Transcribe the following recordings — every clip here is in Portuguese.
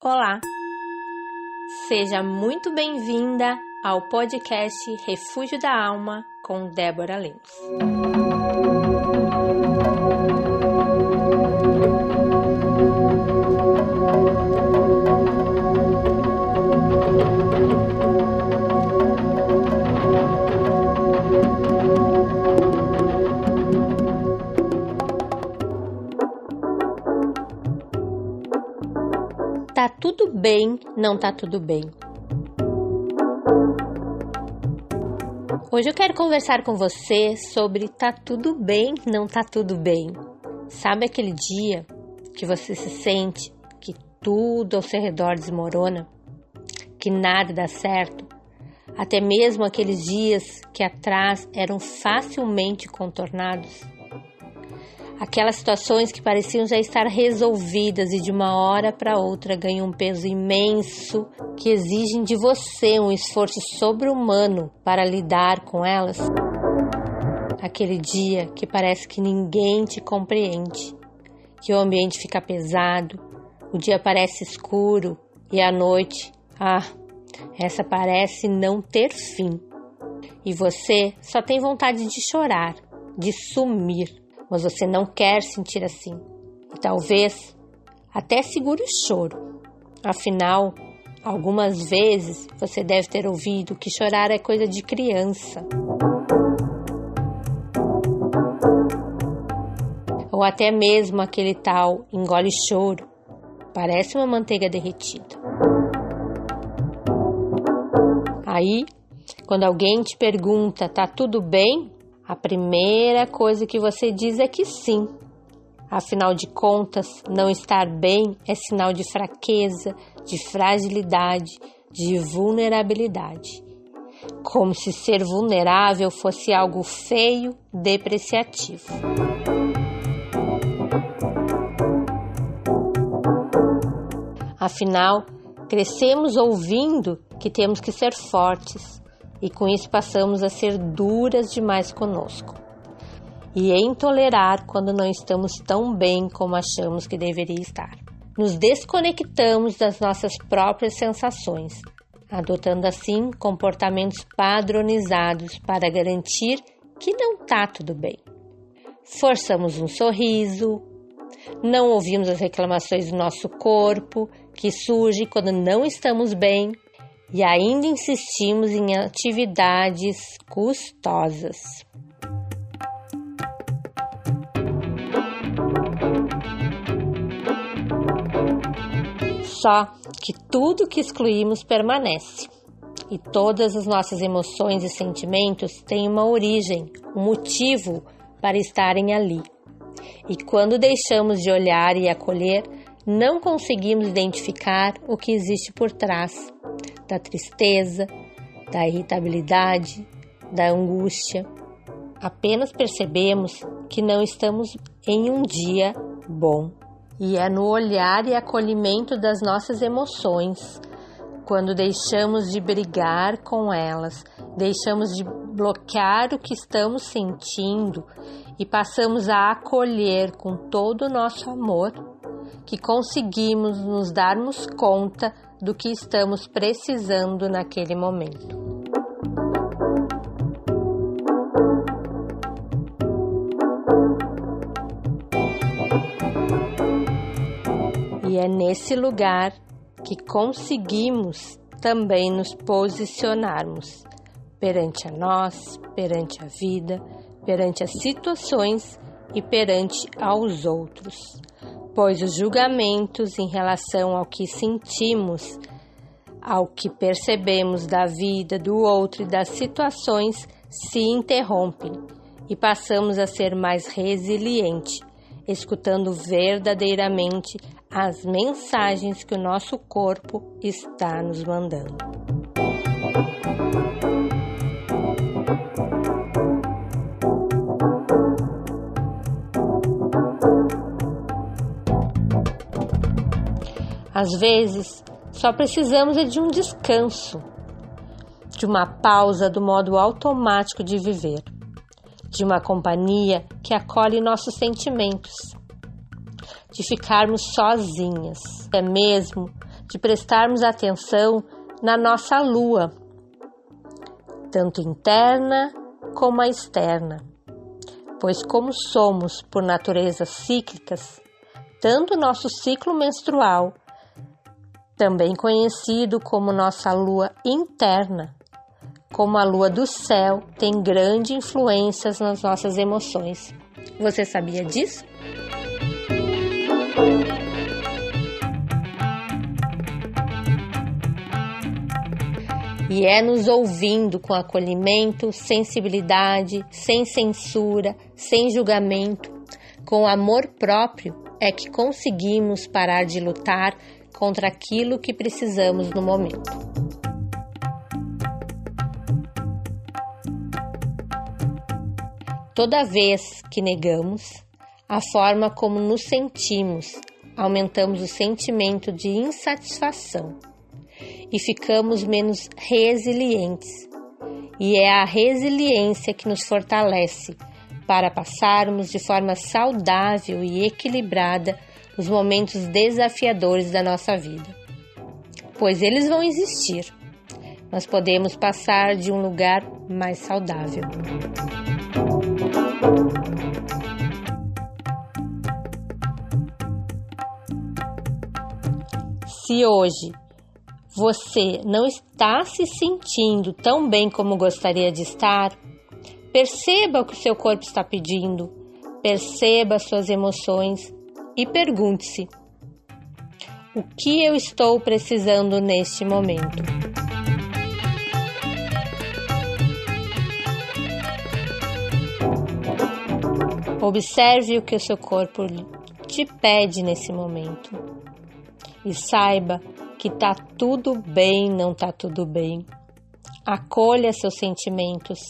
Olá! Seja muito bem-vinda ao podcast Refúgio da Alma com Débora Lemos. Bem, não tá tudo bem. Hoje eu quero conversar com você sobre tá tudo bem, não tá tudo bem. Sabe aquele dia que você se sente que tudo ao seu redor desmorona, que nada dá certo, até mesmo aqueles dias que atrás eram facilmente contornados? Aquelas situações que pareciam já estar resolvidas e de uma hora para outra ganham um peso imenso que exigem de você um esforço sobre-humano para lidar com elas. Aquele dia que parece que ninguém te compreende, que o ambiente fica pesado, o dia parece escuro e a noite, ah, essa parece não ter fim. E você só tem vontade de chorar, de sumir mas você não quer sentir assim. Talvez até segure o choro. Afinal, algumas vezes você deve ter ouvido que chorar é coisa de criança. Ou até mesmo aquele tal engole choro. Parece uma manteiga derretida. Aí, quando alguém te pergunta, tá tudo bem? A primeira coisa que você diz é que sim. Afinal de contas, não estar bem é sinal de fraqueza, de fragilidade, de vulnerabilidade. Como se ser vulnerável fosse algo feio, depreciativo. Afinal, crescemos ouvindo que temos que ser fortes, e com isso passamos a ser duras demais conosco e em tolerar quando não estamos tão bem como achamos que deveria estar. Nos desconectamos das nossas próprias sensações, adotando assim comportamentos padronizados para garantir que não está tudo bem. Forçamos um sorriso, não ouvimos as reclamações do nosso corpo que surge quando não estamos bem e ainda insistimos em atividades custosas. Só que tudo que excluímos permanece. E todas as nossas emoções e sentimentos têm uma origem, um motivo para estarem ali. E quando deixamos de olhar e acolher, não conseguimos identificar o que existe por trás da tristeza, da irritabilidade, da angústia. Apenas percebemos que não estamos em um dia bom. E é no olhar e acolhimento das nossas emoções, quando deixamos de brigar com elas, deixamos de bloquear o que estamos sentindo e passamos a acolher com todo o nosso amor, que conseguimos nos darmos conta do que estamos precisando naquele momento. E é nesse lugar que conseguimos também nos posicionarmos perante a nós, perante a vida, perante as situações e perante aos outros pois os julgamentos em relação ao que sentimos, ao que percebemos da vida do outro e das situações se interrompem e passamos a ser mais resiliente, escutando verdadeiramente as mensagens que o nosso corpo está nos mandando. Às vezes, só precisamos é de um descanso, de uma pausa do modo automático de viver, de uma companhia que acolhe nossos sentimentos, de ficarmos sozinhas, até mesmo de prestarmos atenção na nossa lua, tanto interna como a externa. Pois, como somos por natureza cíclicas, tanto nosso ciclo menstrual, também conhecido como nossa lua interna, como a lua do céu, tem grande influência nas nossas emoções. Você sabia disso? E é nos ouvindo com acolhimento, sensibilidade, sem censura, sem julgamento, com amor próprio, é que conseguimos parar de lutar contra aquilo que precisamos no momento. Toda vez que negamos a forma como nos sentimos, aumentamos o sentimento de insatisfação e ficamos menos resilientes. E é a resiliência que nos fortalece para passarmos de forma saudável e equilibrada os momentos desafiadores da nossa vida. Pois eles vão existir, mas podemos passar de um lugar mais saudável. Se hoje você não está se sentindo tão bem como gostaria de estar, perceba o que seu corpo está pedindo, perceba suas emoções e pergunte-se: o que eu estou precisando neste momento? Observe o que o seu corpo te pede nesse momento e saiba que tá tudo bem, não tá tudo bem. Acolha seus sentimentos,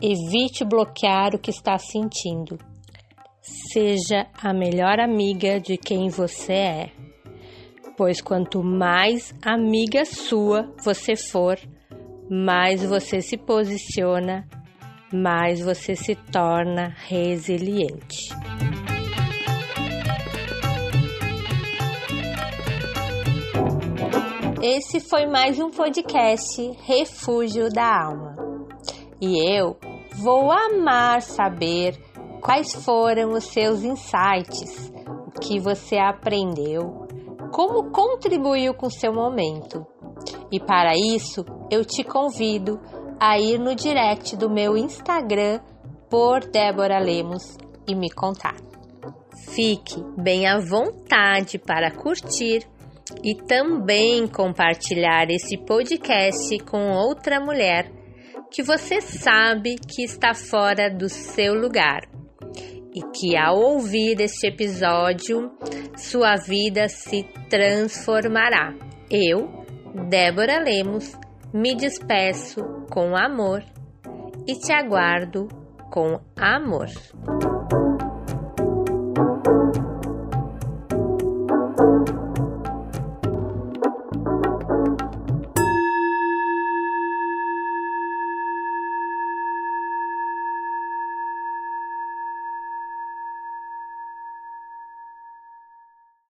evite bloquear o que está sentindo. Seja a melhor amiga de quem você é, pois quanto mais amiga sua você for, mais você se posiciona, mais você se torna resiliente. Esse foi mais um podcast Refúgio da Alma. E eu vou amar saber quais foram os seus insights, o que você aprendeu, como contribuiu com seu momento. E para isso, eu te convido a ir no direct do meu Instagram por Débora Lemos e me contar. Fique bem à vontade para curtir e também compartilhar esse podcast com outra mulher que você sabe que está fora do seu lugar e que ao ouvir este episódio sua vida se transformará. Eu, Débora Lemos, me despeço com amor e te aguardo com amor.